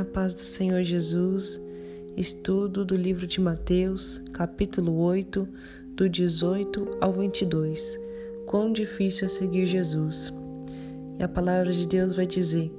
A paz do Senhor Jesus, estudo do livro de Mateus, capítulo 8, do 18 ao 22. Quão difícil é seguir Jesus. E a palavra de Deus vai dizer: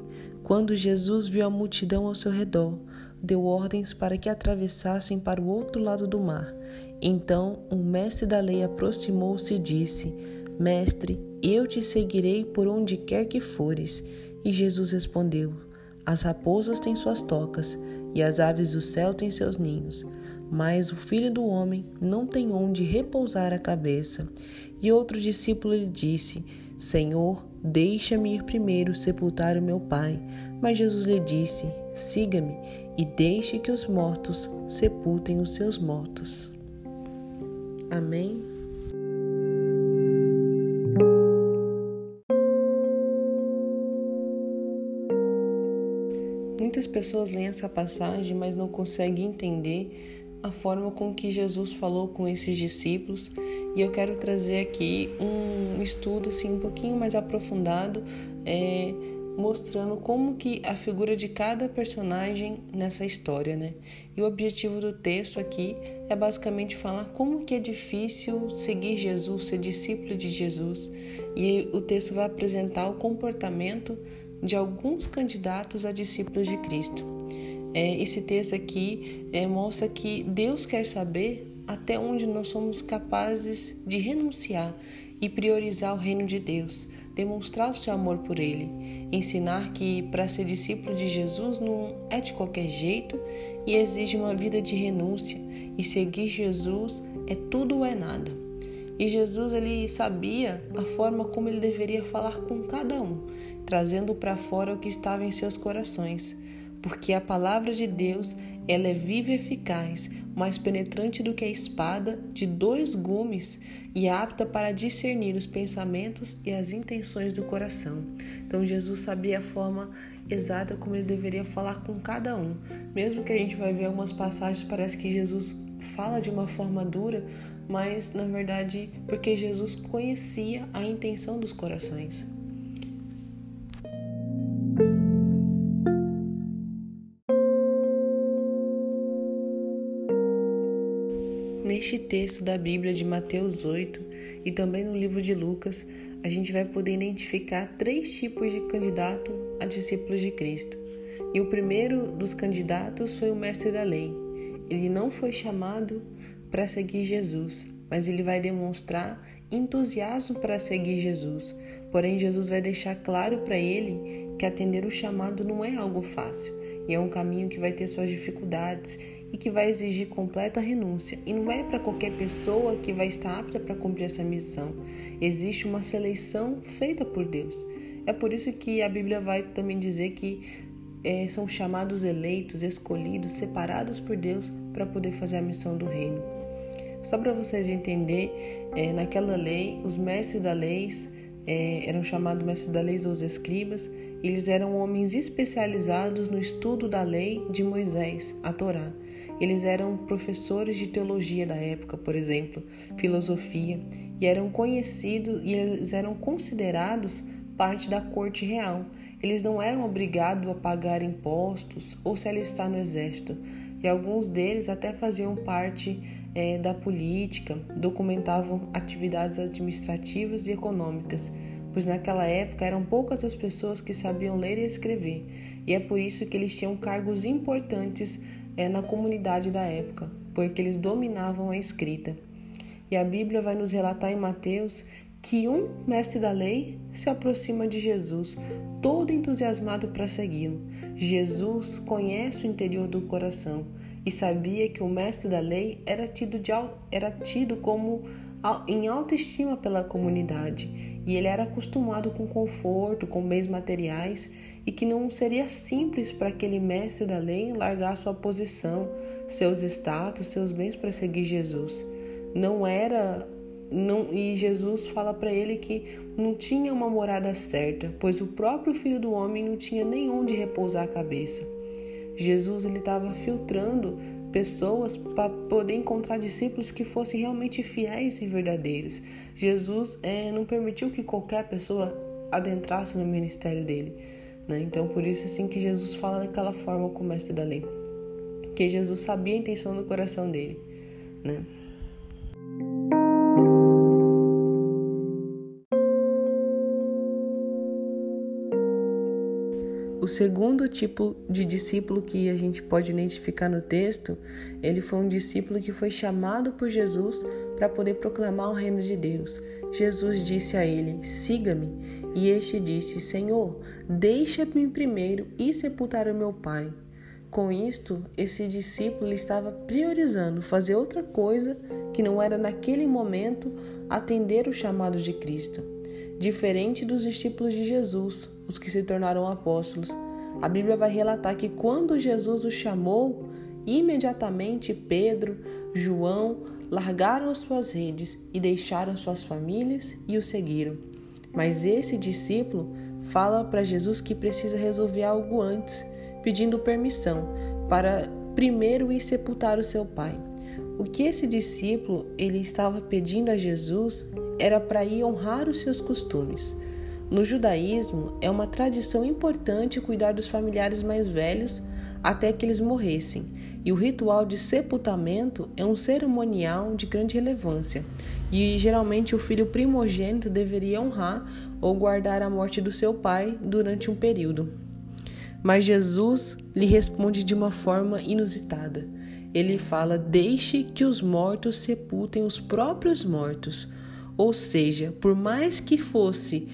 Quando Jesus viu a multidão ao seu redor, deu ordens para que atravessassem para o outro lado do mar. Então um mestre da lei aproximou-se e disse: Mestre, eu te seguirei por onde quer que fores. E Jesus respondeu: as raposas têm suas tocas e as aves do céu têm seus ninhos, mas o filho do homem não tem onde repousar a cabeça. E outro discípulo lhe disse: Senhor, deixa-me ir primeiro sepultar o meu pai. Mas Jesus lhe disse: Siga-me e deixe que os mortos sepultem os seus mortos. Amém. Pessoas leem essa passagem, mas não conseguem entender a forma com que Jesus falou com esses discípulos. E eu quero trazer aqui um estudo assim um pouquinho mais aprofundado, é, mostrando como que a figura de cada personagem nessa história, né? E o objetivo do texto aqui é basicamente falar como que é difícil seguir Jesus, ser discípulo de Jesus. E o texto vai apresentar o comportamento de alguns candidatos a discípulos de Cristo. É, esse texto aqui é, mostra que Deus quer saber até onde nós somos capazes de renunciar e priorizar o reino de Deus, demonstrar o seu amor por Ele, ensinar que para ser discípulo de Jesus não é de qualquer jeito e exige uma vida de renúncia e seguir Jesus é tudo ou é nada. E Jesus ele sabia a forma como ele deveria falar com cada um trazendo para fora o que estava em seus corações, porque a palavra de Deus ela é viva e eficaz, mais penetrante do que a espada de dois gumes e apta para discernir os pensamentos e as intenções do coração. Então Jesus sabia a forma exata como ele deveria falar com cada um. Mesmo que a gente vai ver algumas passagens parece que Jesus fala de uma forma dura, mas na verdade porque Jesus conhecia a intenção dos corações. Neste texto da Bíblia de Mateus 8 e também no livro de Lucas, a gente vai poder identificar três tipos de candidato a discípulos de Cristo. E o primeiro dos candidatos foi o mestre da lei. Ele não foi chamado para seguir Jesus, mas ele vai demonstrar entusiasmo para seguir Jesus. Porém, Jesus vai deixar claro para ele que atender o chamado não é algo fácil e é um caminho que vai ter suas dificuldades e que vai exigir completa renúncia. E não é para qualquer pessoa que vai estar apta para cumprir essa missão. Existe uma seleção feita por Deus. É por isso que a Bíblia vai também dizer que é, são chamados eleitos, escolhidos, separados por Deus para poder fazer a missão do reino. Só para vocês entenderem, é, naquela lei, os mestres da lei é, eram chamados mestres da lei ou os escribas, eles eram homens especializados no estudo da lei de Moisés, a Torá. Eles eram professores de teologia da época, por exemplo, filosofia, e eram conhecidos e eles eram considerados parte da corte real. Eles não eram obrigados a pagar impostos ou se alistar no exército, e alguns deles até faziam parte é, da política, documentavam atividades administrativas e econômicas, pois naquela época eram poucas as pessoas que sabiam ler e escrever, e é por isso que eles tinham cargos importantes é, na comunidade da época, porque eles dominavam a escrita. E a Bíblia vai nos relatar em Mateus que um mestre da lei se aproxima de Jesus, todo entusiasmado para segui-lo. Jesus conhece o interior do coração e sabia que o mestre da lei era tido, de, era tido como em alta estima pela comunidade e ele era acostumado com conforto, com bens materiais e que não seria simples para aquele mestre da lei largar sua posição, seus status, seus bens para seguir Jesus. Não era não, e Jesus fala para ele que não tinha uma morada certa, pois o próprio filho do homem não tinha nenhum de repousar a cabeça. Jesus ele estava filtrando pessoas para poder encontrar discípulos que fossem realmente fiéis e verdadeiros. Jesus é, não permitiu que qualquer pessoa adentrasse no ministério dele. Né? Então, por isso assim que Jesus fala daquela forma como mestre da lei, porque Jesus sabia a intenção do coração dele, né? O segundo tipo de discípulo que a gente pode identificar no texto, ele foi um discípulo que foi chamado por Jesus para poder proclamar o reino de Deus. Jesus disse a ele: Siga-me. E este disse: Senhor, deixa-me primeiro ir sepultar o meu pai. Com isto, esse discípulo estava priorizando fazer outra coisa que não era naquele momento atender o chamado de Cristo. Diferente dos discípulos de Jesus, os que se tornaram apóstolos, a Bíblia vai relatar que quando Jesus os chamou, imediatamente Pedro, João largaram as suas redes e deixaram suas famílias e o seguiram. Mas esse discípulo fala para Jesus que precisa resolver algo antes, pedindo permissão para primeiro ir sepultar o seu pai. O que esse discípulo ele estava pedindo a Jesus era para ir honrar os seus costumes. No judaísmo, é uma tradição importante cuidar dos familiares mais velhos até que eles morressem, e o ritual de sepultamento é um cerimonial de grande relevância, e geralmente o filho primogênito deveria honrar ou guardar a morte do seu pai durante um período. Mas Jesus lhe responde de uma forma inusitada. Ele fala: Deixe que os mortos sepultem os próprios mortos. Ou seja, por mais que fosse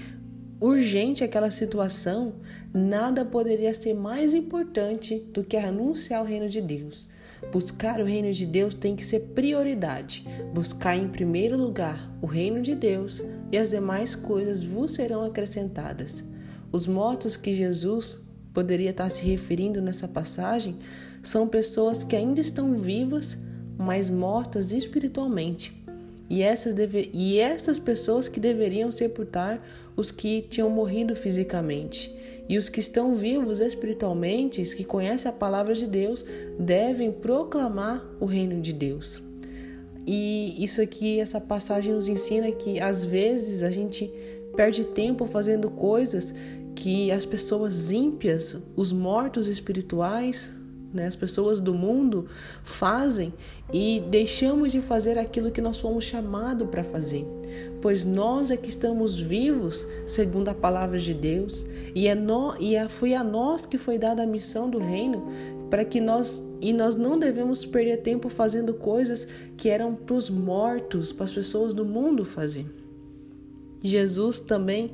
urgente aquela situação, nada poderia ser mais importante do que anunciar o reino de Deus. Buscar o reino de Deus tem que ser prioridade. Buscar em primeiro lugar o reino de Deus e as demais coisas vos serão acrescentadas. Os mortos que Jesus poderia estar se referindo nessa passagem são pessoas que ainda estão vivas, mas mortas espiritualmente e essas, deve... e essas pessoas que deveriam sepultar os que tinham morrido fisicamente. E os que estão vivos espiritualmente, os que conhecem a palavra de Deus, devem proclamar o reino de Deus. E isso aqui, essa passagem nos ensina que às vezes a gente perde tempo fazendo coisas que as pessoas ímpias, os mortos espirituais, né, as pessoas do mundo fazem e deixamos de fazer aquilo que nós fomos chamados para fazer. Pois nós é que estamos vivos, segundo a palavra de Deus, e, é no, e é, foi a nós que foi dada a missão do reino para que nós e nós não devemos perder tempo fazendo coisas que eram para os mortos, para as pessoas do mundo fazer. Jesus também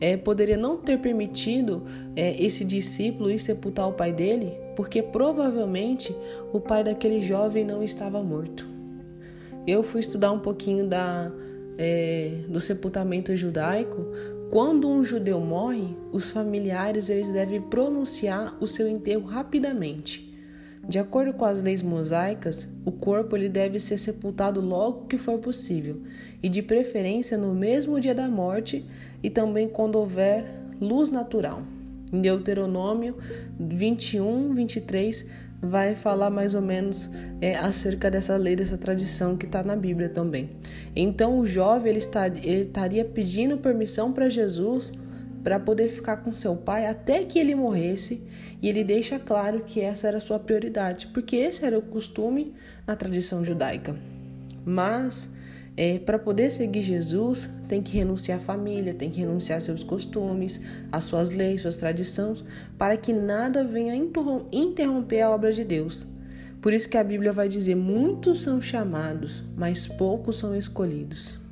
é, poderia não ter permitido é, esse discípulo ir sepultar o pai dele, porque provavelmente o pai daquele jovem não estava morto. Eu fui estudar um pouquinho da, é, do sepultamento judaico. Quando um judeu morre, os familiares eles devem pronunciar o seu enterro rapidamente. De acordo com as leis mosaicas, o corpo ele deve ser sepultado logo que for possível, e de preferência no mesmo dia da morte e também quando houver luz natural. Em Deuteronômio 21, 23, vai falar mais ou menos é, acerca dessa lei, dessa tradição que está na Bíblia também. Então o jovem ele, está, ele estaria pedindo permissão para Jesus para poder ficar com seu pai até que ele morresse, e ele deixa claro que essa era sua prioridade, porque esse era o costume na tradição judaica. Mas é, para poder seguir Jesus, tem que renunciar à família, tem que renunciar seus costumes, às suas leis, suas tradições, para que nada venha interromper a obra de Deus. Por isso que a Bíblia vai dizer: muitos são chamados, mas poucos são escolhidos.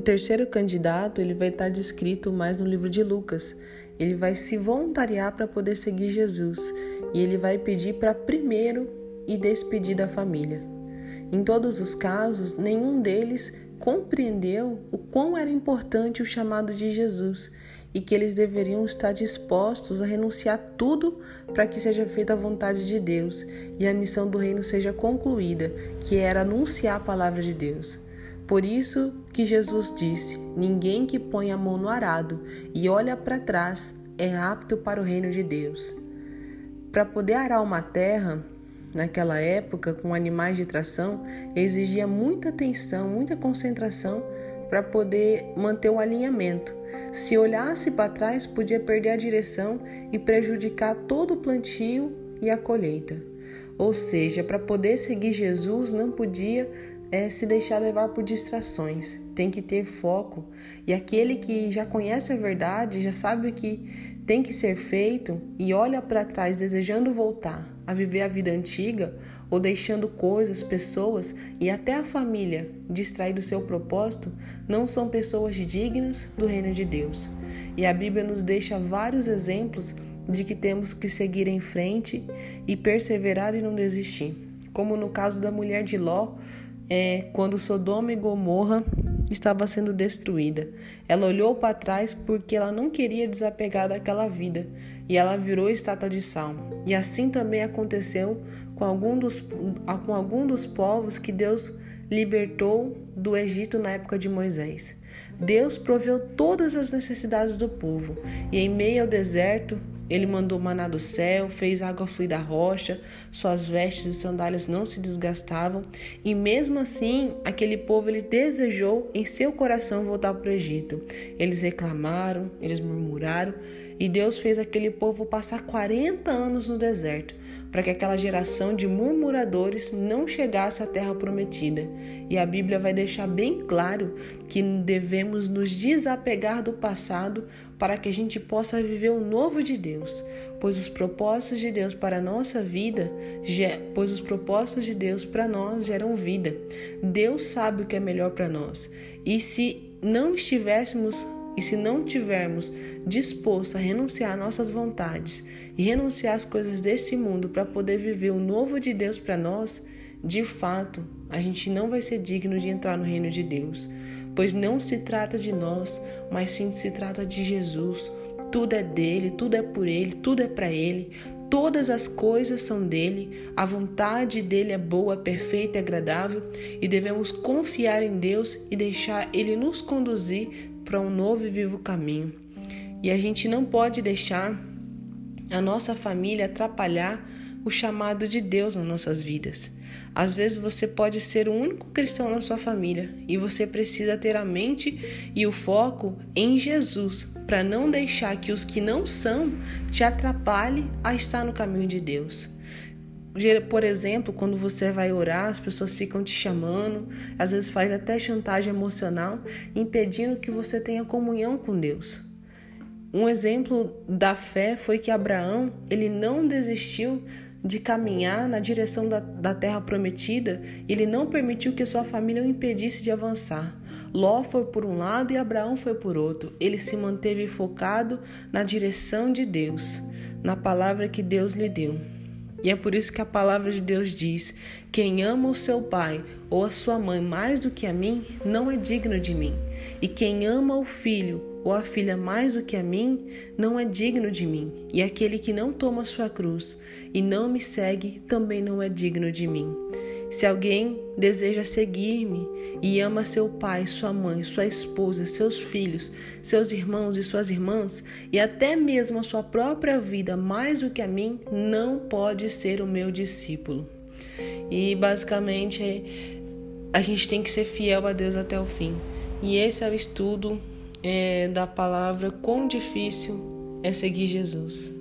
O terceiro candidato ele vai estar descrito mais no livro de Lucas. Ele vai se voluntariar para poder seguir Jesus e ele vai pedir para primeiro e despedir da família. Em todos os casos, nenhum deles compreendeu o quão era importante o chamado de Jesus e que eles deveriam estar dispostos a renunciar tudo para que seja feita a vontade de Deus e a missão do reino seja concluída, que era anunciar a palavra de Deus. Por isso que Jesus disse: Ninguém que põe a mão no arado e olha para trás é apto para o reino de Deus. Para poder arar uma terra, naquela época, com animais de tração, exigia muita atenção, muita concentração para poder manter o alinhamento. Se olhasse para trás, podia perder a direção e prejudicar todo o plantio e a colheita. Ou seja, para poder seguir Jesus, não podia é, se deixar levar por distrações, tem que ter foco. E aquele que já conhece a verdade, já sabe o que tem que ser feito e olha para trás desejando voltar a viver a vida antiga ou deixando coisas, pessoas e até a família distrair do seu propósito, não são pessoas dignas do reino de Deus. E a Bíblia nos deixa vários exemplos de que temos que seguir em frente e perseverar e não desistir. Como no caso da mulher de Ló, é, quando Sodoma e Gomorra estava sendo destruída. Ela olhou para trás porque ela não queria desapegar daquela vida e ela virou estátua de sal. E assim também aconteceu com algum dos, com algum dos povos que Deus libertou do Egito na época de Moisés. Deus proveu todas as necessidades do povo e em meio ao deserto ele mandou maná do céu, fez água fluir da rocha, suas vestes e sandálias não se desgastavam, e mesmo assim, aquele povo ele desejou em seu coração voltar para o Egito. Eles reclamaram, eles murmuraram, e Deus fez aquele povo passar 40 anos no deserto para que aquela geração de murmuradores não chegasse à terra prometida. E a Bíblia vai deixar bem claro que devemos nos desapegar do passado para que a gente possa viver o novo de Deus, pois os propósitos de Deus para a nossa vida, pois os propósitos de Deus para nós geram vida. Deus sabe o que é melhor para nós. E se não estivéssemos e se não tivermos disposto a renunciar nossas vontades e renunciar às coisas deste mundo para poder viver o novo de Deus para nós, de fato, a gente não vai ser digno de entrar no reino de Deus, pois não se trata de nós, mas sim se trata de Jesus. Tudo é dele, tudo é por ele, tudo é para ele. Todas as coisas são dele, a vontade dele é boa, perfeita e agradável, e devemos confiar em Deus e deixar ele nos conduzir para um novo e vivo caminho. E a gente não pode deixar a nossa família atrapalhar o chamado de Deus nas nossas vidas. Às vezes você pode ser o único cristão na sua família e você precisa ter a mente e o foco em Jesus para não deixar que os que não são te atrapalhem a estar no caminho de Deus. Por exemplo, quando você vai orar, as pessoas ficam te chamando, às vezes faz até chantagem emocional, impedindo que você tenha comunhão com Deus. Um exemplo da fé foi que Abraão ele não desistiu de caminhar na direção da, da terra prometida, ele não permitiu que sua família o impedisse de avançar. Ló foi por um lado e Abraão foi por outro. Ele se manteve focado na direção de Deus, na palavra que Deus lhe deu. E é por isso que a palavra de Deus diz: Quem ama o seu pai ou a sua mãe mais do que a mim, não é digno de mim. E quem ama o filho ou a filha mais do que a mim, não é digno de mim. E aquele que não toma sua cruz e não me segue, também não é digno de mim. Se alguém deseja seguir-me e ama seu pai, sua mãe, sua esposa, seus filhos, seus irmãos e suas irmãs, e até mesmo a sua própria vida mais do que a mim, não pode ser o meu discípulo. E basicamente a gente tem que ser fiel a Deus até o fim. E esse é o estudo é, da palavra quão difícil é seguir Jesus.